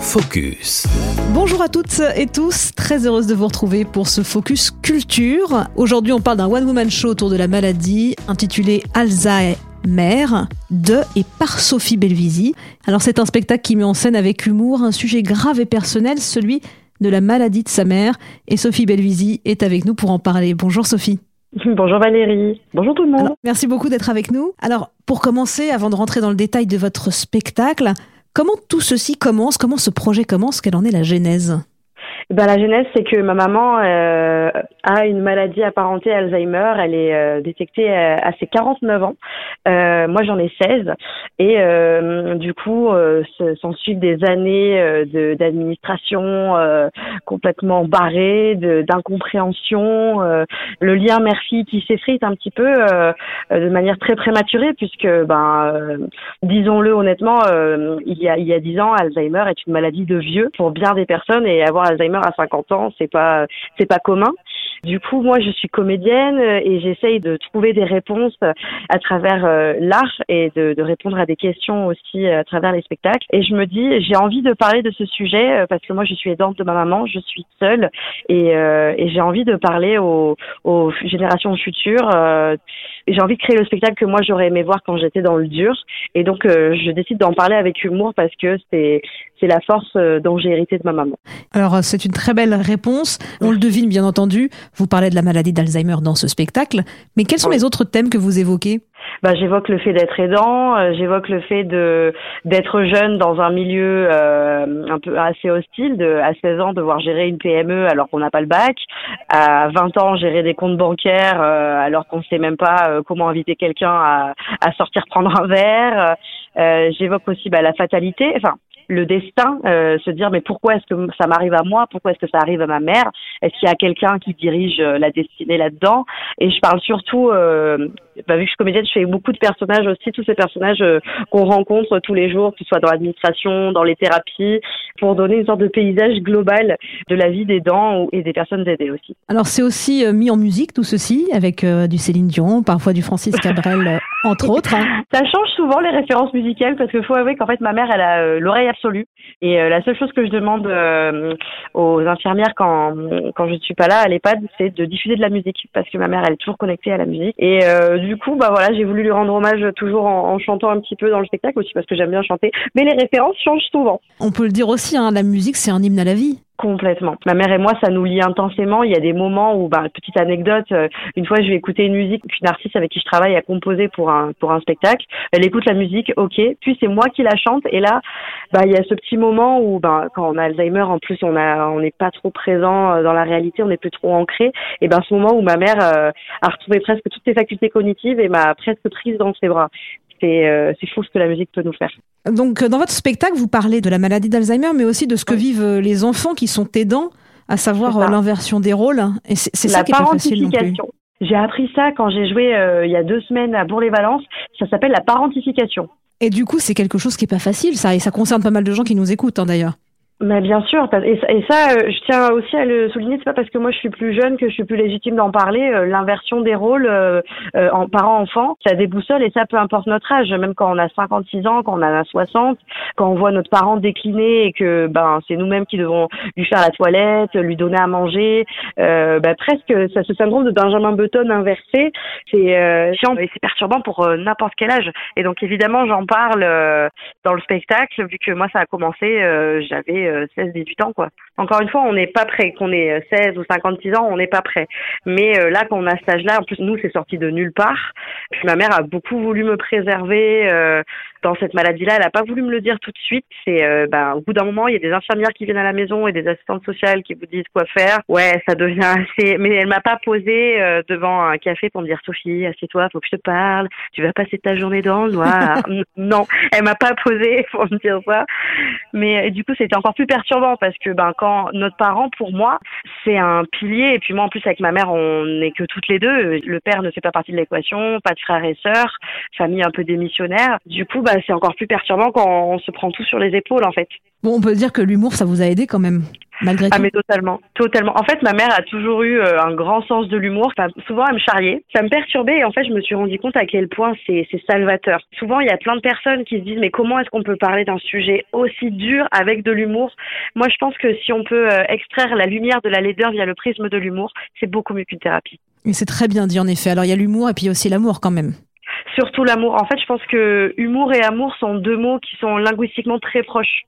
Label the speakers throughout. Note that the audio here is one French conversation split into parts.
Speaker 1: Focus.
Speaker 2: Bonjour à toutes et tous, très heureuse de vous retrouver pour ce Focus Culture. Aujourd'hui, on parle d'un one-woman show autour de la maladie intitulé Alzheimer de et par Sophie Belvisi. Alors, c'est un spectacle qui met en scène avec humour un sujet grave et personnel, celui de la maladie de sa mère. Et Sophie Belvisi est avec nous pour en parler. Bonjour Sophie.
Speaker 3: Bonjour Valérie. Bonjour tout le monde.
Speaker 2: Alors, merci beaucoup d'être avec nous. Alors, pour commencer, avant de rentrer dans le détail de votre spectacle, comment tout ceci commence Comment ce projet commence Quelle en est la genèse?
Speaker 3: Ben, la genèse, c'est que ma maman euh, a une maladie apparentée Alzheimer. Elle est euh, détectée euh, à, ses 49 ans. Euh, moi, j'en ai 16. Et du coup, s'en suivent des années d'administration complètement barrée, d'incompréhension, le lien mère-fille qui s'effrite un petit peu de manière très prématurée, puisque, ben, disons-le honnêtement, il y a il y a 10 ans, Alzheimer est une maladie de vieux pour bien des personnes et avoir Alzheimer à 50 ans, c'est pas c'est pas commun. Du coup, moi, je suis comédienne et j'essaye de trouver des réponses à travers euh, l'art et de, de, répondre à des questions aussi à travers les spectacles. Et je me dis, j'ai envie de parler de ce sujet euh, parce que moi, je suis aidante de ma maman, je suis seule et, euh, et j'ai envie de parler aux, aux générations futures. j'ai envie de créer le spectacle que moi, j'aurais aimé voir quand j'étais dans le dur. Et donc, je décide d'en parler avec humour parce que c'est c'est la force dont j'ai hérité de ma maman.
Speaker 2: Alors, c'est une très belle réponse. On le devine, bien entendu. Vous parlez de la maladie d'Alzheimer dans ce spectacle, mais quels sont les autres thèmes que vous évoquez?
Speaker 3: Bah, j'évoque le fait d'être aidant, euh, j'évoque le fait de d'être jeune dans un milieu euh, un peu assez hostile, de à 16 ans devoir gérer une PME alors qu'on n'a pas le bac, à 20 ans gérer des comptes bancaires euh, alors qu'on ne sait même pas comment inviter quelqu'un à, à sortir prendre un verre. j'évoque aussi bah, la fatalité, enfin le destin, euh, se dire mais pourquoi est-ce que ça m'arrive à moi, pourquoi est-ce que ça arrive à ma mère, est-ce qu'il y a quelqu'un qui dirige euh, la destinée là-dedans? Et je parle surtout, euh, bah, vu que je suis comédienne, je fais beaucoup de personnages aussi, tous ces personnages euh, qu'on rencontre tous les jours, que ce soit dans l'administration, dans les thérapies, pour donner une sorte de paysage global de la vie des dents et des personnes aidées aussi.
Speaker 2: Alors c'est aussi mis en musique tout ceci, avec du Céline Dion, parfois du Francis Cabrel, entre autres. Hein.
Speaker 3: Ça change souvent les références musicales parce qu'il faut avouer qu'en fait ma mère elle a l'oreille et euh, la seule chose que je demande euh, aux infirmières quand quand je ne suis pas là à l'EHPAD, c'est de diffuser de la musique parce que ma mère elle est toujours connectée à la musique. Et euh, du coup, bah voilà, j'ai voulu lui rendre hommage toujours en, chantant un petit peu dans le spectacle aussi parce que j'aime bien chanter. Mais les références changent souvent.
Speaker 2: On peut le dire aussi, hein, la musique c'est un hymne à la vie.
Speaker 3: Complètement. Ma mère et moi, ça nous lie intensément. Il y a des moments où, bah, petite anecdote, euh, une fois, je vais écouter une musique qu'une artiste avec qui je travaille a composé pour un pour un spectacle. Elle écoute la musique, ok. Puis c'est moi qui la chante. Et là, bah, il y a ce petit moment où, bah, quand on a Alzheimer, en plus, on a on n'est pas trop présent euh, dans la réalité, on n'est plus trop ancré. Et ben, ce moment où ma mère euh, a retrouvé presque toutes ses facultés cognitives et m'a presque prise dans ses bras c'est fou ce que la musique peut nous faire.
Speaker 2: Donc, dans votre spectacle, vous parlez de la maladie d'Alzheimer, mais aussi de ce que vivent les enfants qui sont aidants, à savoir l'inversion des rôles. Et c'est ça qui est pas facile non plus.
Speaker 3: J'ai appris ça quand j'ai joué euh, il y a deux semaines à Bourg-les-Valences. Ça s'appelle la parentification.
Speaker 2: Et du coup, c'est quelque chose qui est pas facile, ça, et ça concerne pas mal de gens qui nous écoutent, hein, d'ailleurs.
Speaker 3: Mais bien sûr, et, ça, euh, je tiens aussi à le souligner, c'est pas parce que moi je suis plus jeune que je suis plus légitime d'en parler. Euh, l'inversion des rôles euh, en parent-enfant, ça déboussole et ça peu importe notre âge, même quand on a 56 ans, quand on a 60, quand on voit notre parent décliner et que ben c'est nous-mêmes qui devons lui faire la toilette, lui donner à manger, ben, presque ça, ce syndrome de Benjamin Button inversé, c'est chiant et c'est perturbant pour n'importe quel âge. Et donc évidemment j'en parle dans le spectacle vu que moi ça a commencé, j'avais 16-18 ans, quoi. Encore une fois, on n'est pas prêt. Qu'on ait 16 ou 56 ans, on n'est pas prêt. Mais euh, là, quand on a cet âge-là, en plus, nous, c'est sorti de nulle part. Puis ma mère a beaucoup voulu me préserver euh, dans cette maladie-là. Elle n'a pas voulu me le dire tout de suite. C'est, euh, ben, au bout d'un moment, il y a des infirmières qui viennent à la maison et des assistantes sociales qui vous disent quoi faire. Ouais, ça devient assez. Mais elle m'a pas posé devant un café pour me dire Sophie, assieds-toi, faut que je te parle. Tu vas passer ta journée dans le noir. non, elle m'a pas posé pour me dire ça. Mais du coup, c'était encore plus perturbant parce que ben quand notre parent pour moi c'est un pilier et puis moi en plus avec ma mère on n'est que toutes les deux le père ne fait pas partie de l'équation pas de frères et sœurs famille un peu démissionnaire du coup bah c'est encore plus perturbant quand on se prend tout sur les épaules en fait
Speaker 2: bon on peut dire que l'humour ça vous a aidé quand même malgré tout.
Speaker 3: Ah mais totalement, totalement. En fait, ma mère a toujours eu euh, un grand sens de l'humour. Enfin, souvent, elle me charriait. Ça me perturbait et en fait, je me suis rendu compte à quel point c'est c'est salvateur. Souvent, il y a plein de personnes qui se disent mais comment est-ce qu'on peut parler d'un sujet aussi dur avec de l'humour? Moi, je pense que si on peut euh, extraire la lumière de la laideur via le prisme de l'humour, c'est beaucoup mieux qu'une thérapie.
Speaker 2: Et c'est très bien dit en effet. Alors il y a l'humour et puis aussi l'amour quand même.
Speaker 3: Surtout l'amour. En fait, je pense que humour et amour sont deux mots qui sont linguistiquement très proches.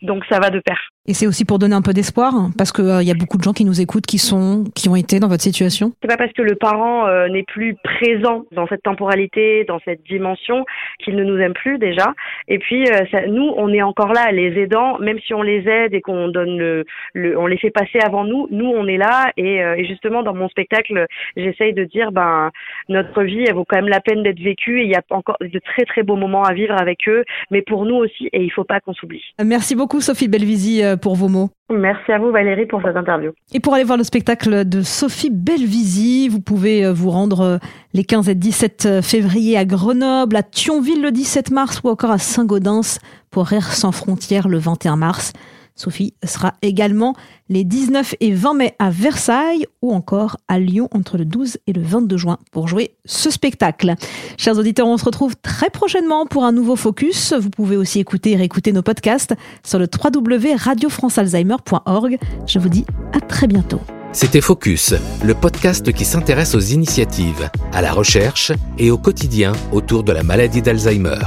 Speaker 3: Donc ça va de pair.
Speaker 2: Et c'est aussi pour donner un peu d'espoir, parce qu'il euh, y a beaucoup de gens qui nous écoutent, qui sont, qui ont été dans votre situation.
Speaker 3: C'est pas parce que le parent euh, n'est plus présent dans cette temporalité, dans cette dimension, qu'il ne nous aime plus déjà. Et puis euh, ça, nous, on est encore là, les aidants, même si on les aide et qu'on donne le, le, on les fait passer avant nous, nous on est là. Et, et justement dans mon spectacle, j'essaye de dire, ben notre vie, elle vaut quand même la peine d'être vécue. Et il y a encore de très très beaux moments à vivre avec eux, mais pour nous aussi. Et il faut pas qu'on s'oublie.
Speaker 2: Merci beaucoup Sophie Belvisi pour vos mots.
Speaker 3: Merci à vous Valérie pour cette interview.
Speaker 2: Et pour aller voir le spectacle de Sophie Belvisi, vous pouvez euh, vous rendre euh, les 15 et 17 euh, février à Grenoble, à Thionville le 17 mars ou encore à Saint-Gaudens pour Rire sans frontières le 21 mars. Sophie sera également les 19 et 20 mai à Versailles ou encore à Lyon entre le 12 et le 22 juin pour jouer ce spectacle. Chers auditeurs, on se retrouve très prochainement pour un nouveau focus. Vous pouvez aussi écouter et réécouter nos podcasts sur le www.radiofrancealzheimer.org. Je vous dis à très bientôt.
Speaker 1: C'était Focus, le podcast qui s'intéresse aux initiatives, à la recherche et au quotidien autour de la maladie d'Alzheimer.